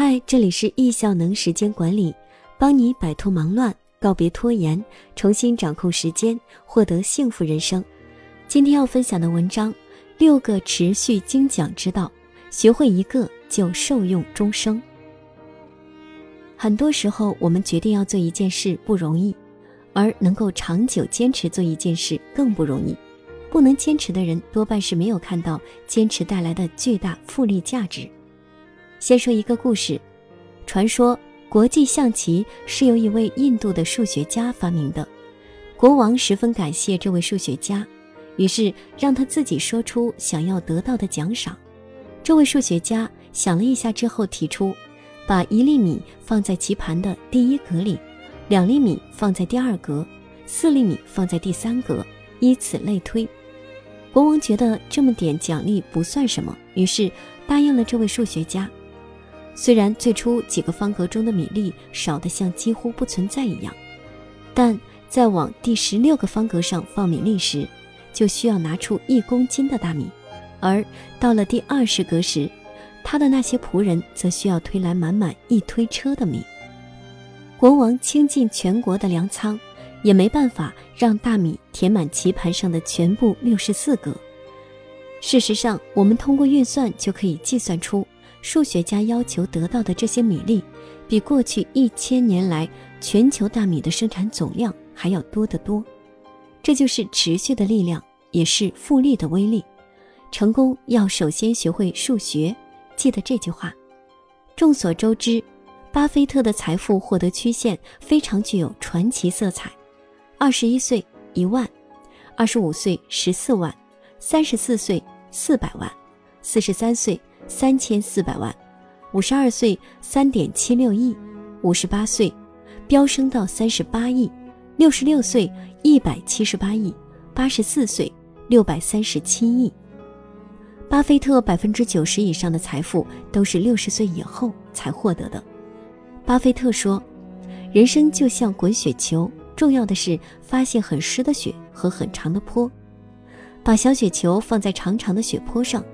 嗨，这里是易效能时间管理，帮你摆脱忙乱，告别拖延，重新掌控时间，获得幸福人生。今天要分享的文章：六个持续精讲之道，学会一个就受用终生。很多时候，我们决定要做一件事不容易，而能够长久坚持做一件事更不容易。不能坚持的人，多半是没有看到坚持带来的巨大复利价值。先说一个故事，传说国际象棋是由一位印度的数学家发明的，国王十分感谢这位数学家，于是让他自己说出想要得到的奖赏。这位数学家想了一下之后提出，把一粒米放在棋盘的第一格里，两粒米放在第二格，四粒米放在第三格，以此类推。国王觉得这么点奖励不算什么，于是答应了这位数学家。虽然最初几个方格中的米粒少得像几乎不存在一样，但在往第十六个方格上放米粒时，就需要拿出一公斤的大米；而到了第二十格时，他的那些仆人则需要推来满满一推车的米。国王倾尽全国的粮仓。也没办法让大米填满棋盘上的全部六十四格。事实上，我们通过运算就可以计算出，数学家要求得到的这些米粒，比过去一千年来全球大米的生产总量还要多得多。这就是持续的力量，也是复利的威力。成功要首先学会数学，记得这句话。众所周知，巴菲特的财富获得曲线非常具有传奇色彩。二十一岁一万，二十五岁十四万，三十四岁四百万，四十三岁三千四百万，五十二岁三点七六亿，五十八岁飙升到三十八亿，六十六岁一百七十八亿，八十四岁六百三十七亿。巴菲特百分之九十以上的财富都是六十岁以后才获得的。巴菲特说：“人生就像滚雪球。”重要的是发现很湿的雪和很长的坡，把小雪球放在长长的雪坡上，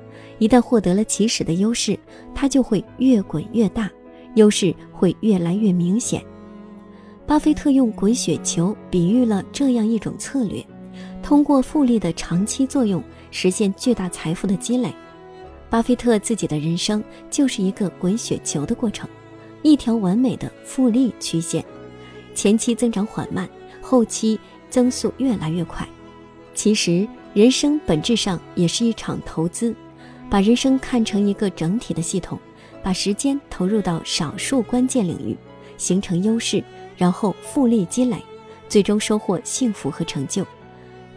一旦获得了起始的优势，它就会越滚越大，优势会越来越明显。巴菲特用滚雪球比喻了这样一种策略，通过复利的长期作用实现巨大财富的积累。巴菲特自己的人生就是一个滚雪球的过程，一条完美的复利曲线。前期增长缓慢，后期增速越来越快。其实，人生本质上也是一场投资，把人生看成一个整体的系统，把时间投入到少数关键领域，形成优势，然后复利积累，最终收获幸福和成就。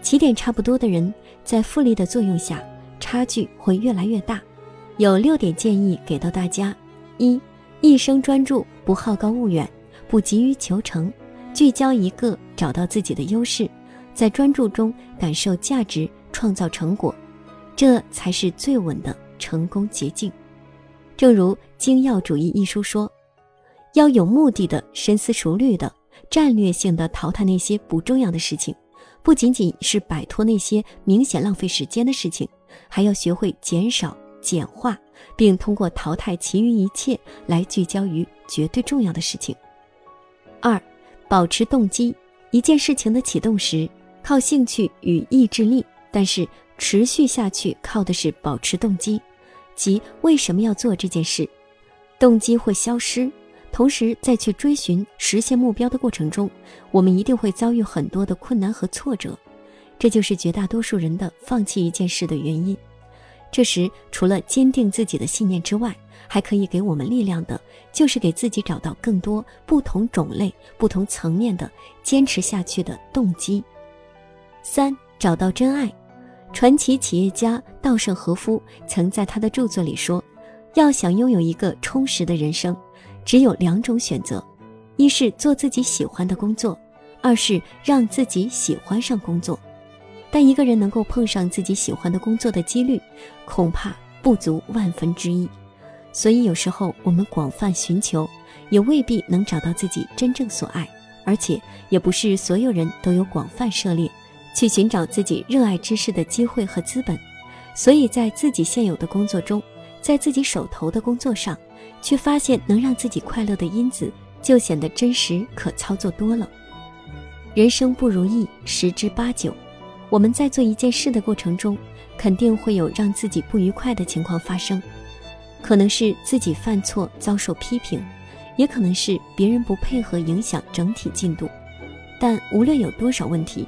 起点差不多的人，在复利的作用下，差距会越来越大。有六点建议给到大家：一、一生专注，不好高骛远。不急于求成，聚焦一个，找到自己的优势，在专注中感受价值，创造成果，这才是最稳的成功捷径。正如《精要主义》一书说：“要有目的的、深思熟虑的、战略性的淘汰那些不重要的事情，不仅仅是摆脱那些明显浪费时间的事情，还要学会减少、简化，并通过淘汰其余一切来聚焦于绝对重要的事情。”二，保持动机。一件事情的启动时，靠兴趣与意志力；但是持续下去，靠的是保持动机，即为什么要做这件事。动机会消失，同时在去追寻实现目标的过程中，我们一定会遭遇很多的困难和挫折，这就是绝大多数人的放弃一件事的原因。这时，除了坚定自己的信念之外，还可以给我们力量的，就是给自己找到更多不同种类、不同层面的坚持下去的动机。三、找到真爱。传奇企业家稻盛和夫曾在他的著作里说：“要想拥有一个充实的人生，只有两种选择：一是做自己喜欢的工作，二是让自己喜欢上工作。但一个人能够碰上自己喜欢的工作的几率，恐怕不足万分之一。”所以有时候我们广泛寻求，也未必能找到自己真正所爱，而且也不是所有人都有广泛涉猎，去寻找自己热爱之事的机会和资本。所以在自己现有的工作中，在自己手头的工作上，去发现能让自己快乐的因子，就显得真实可操作多了。人生不如意十之八九，我们在做一件事的过程中，肯定会有让自己不愉快的情况发生，可能是自己犯错遭受批评，也可能是别人不配合影响整体进度。但无论有多少问题，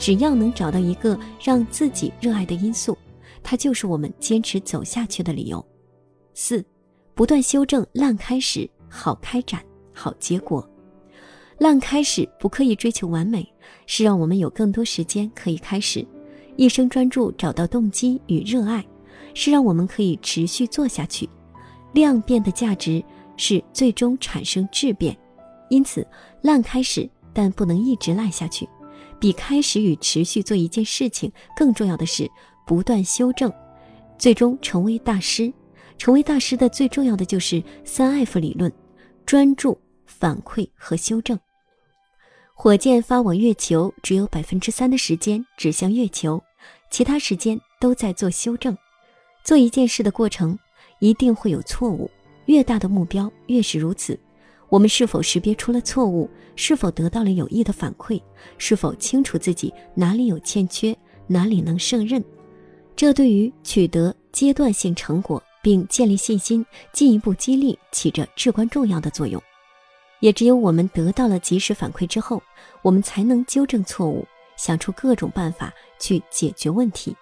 只要能找到一个让自己热爱的因素，它就是我们坚持走下去的理由。四，不断修正烂开始，好开展，好结果。烂开始不刻意追求完美，是让我们有更多时间可以开始；一生专注找到动机与热爱，是让我们可以持续做下去。量变的价值是最终产生质变，因此烂开始，但不能一直烂下去。比开始与持续做一件事情更重要的是不断修正，最终成为大师。成为大师的最重要的就是三 F 理论：专注、反馈和修正。火箭发往月球只有百分之三的时间指向月球，其他时间都在做修正。做一件事的过程一定会有错误，越大的目标越是如此。我们是否识别出了错误？是否得到了有益的反馈？是否清楚自己哪里有欠缺，哪里能胜任？这对于取得阶段性成果并建立信心、进一步激励起着至关重要的作用。也只有我们得到了及时反馈之后，我们才能纠正错误，想出各种办法去解决问题，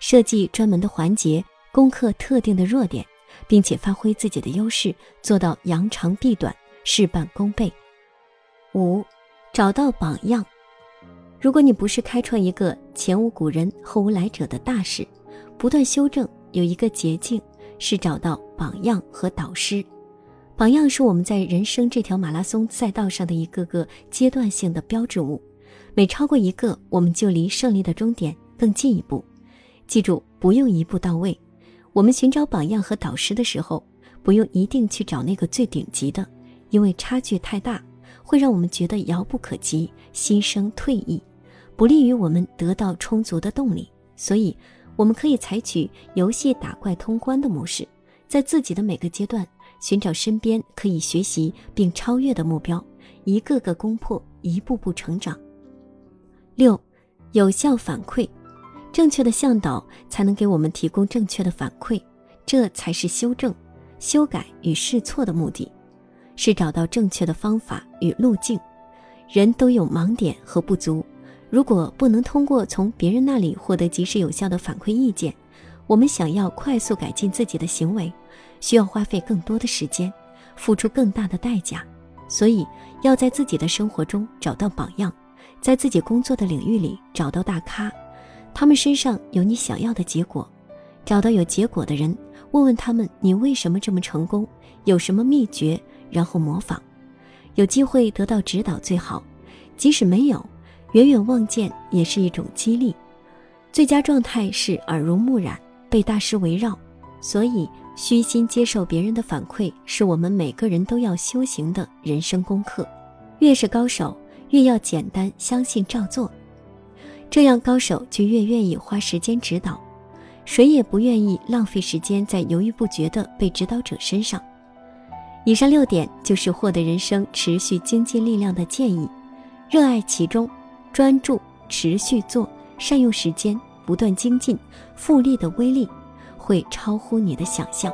设计专门的环节，攻克特定的弱点，并且发挥自己的优势，做到扬长避短，事半功倍。五，找到榜样。如果你不是开创一个前无古人后无来者的大事，不断修正有一个捷径是找到榜样和导师。榜样是我们在人生这条马拉松赛道上的一个个阶段性的标志物，每超过一个，我们就离胜利的终点更进一步。记住，不用一步到位。我们寻找榜样和导师的时候，不用一定去找那个最顶级的，因为差距太大。会让我们觉得遥不可及，心生退意，不利于我们得到充足的动力。所以，我们可以采取游戏打怪通关的模式，在自己的每个阶段寻找身边可以学习并超越的目标，一个个攻破，一步步成长。六，有效反馈，正确的向导才能给我们提供正确的反馈，这才是修正、修改与试错的目的。是找到正确的方法与路径。人都有盲点和不足，如果不能通过从别人那里获得及时有效的反馈意见，我们想要快速改进自己的行为，需要花费更多的时间，付出更大的代价。所以，要在自己的生活中找到榜样，在自己工作的领域里找到大咖，他们身上有你想要的结果。找到有结果的人，问问他们你为什么这么成功，有什么秘诀。然后模仿，有机会得到指导最好，即使没有，远远望见也是一种激励。最佳状态是耳濡目染，被大师围绕。所以，虚心接受别人的反馈，是我们每个人都要修行的人生功课。越是高手，越要简单相信照做，这样高手就越愿意花时间指导。谁也不愿意浪费时间在犹豫不决的被指导者身上。以上六点就是获得人生持续经济力量的建议，热爱其中，专注持续做，善用时间，不断精进，复利的威力会超乎你的想象。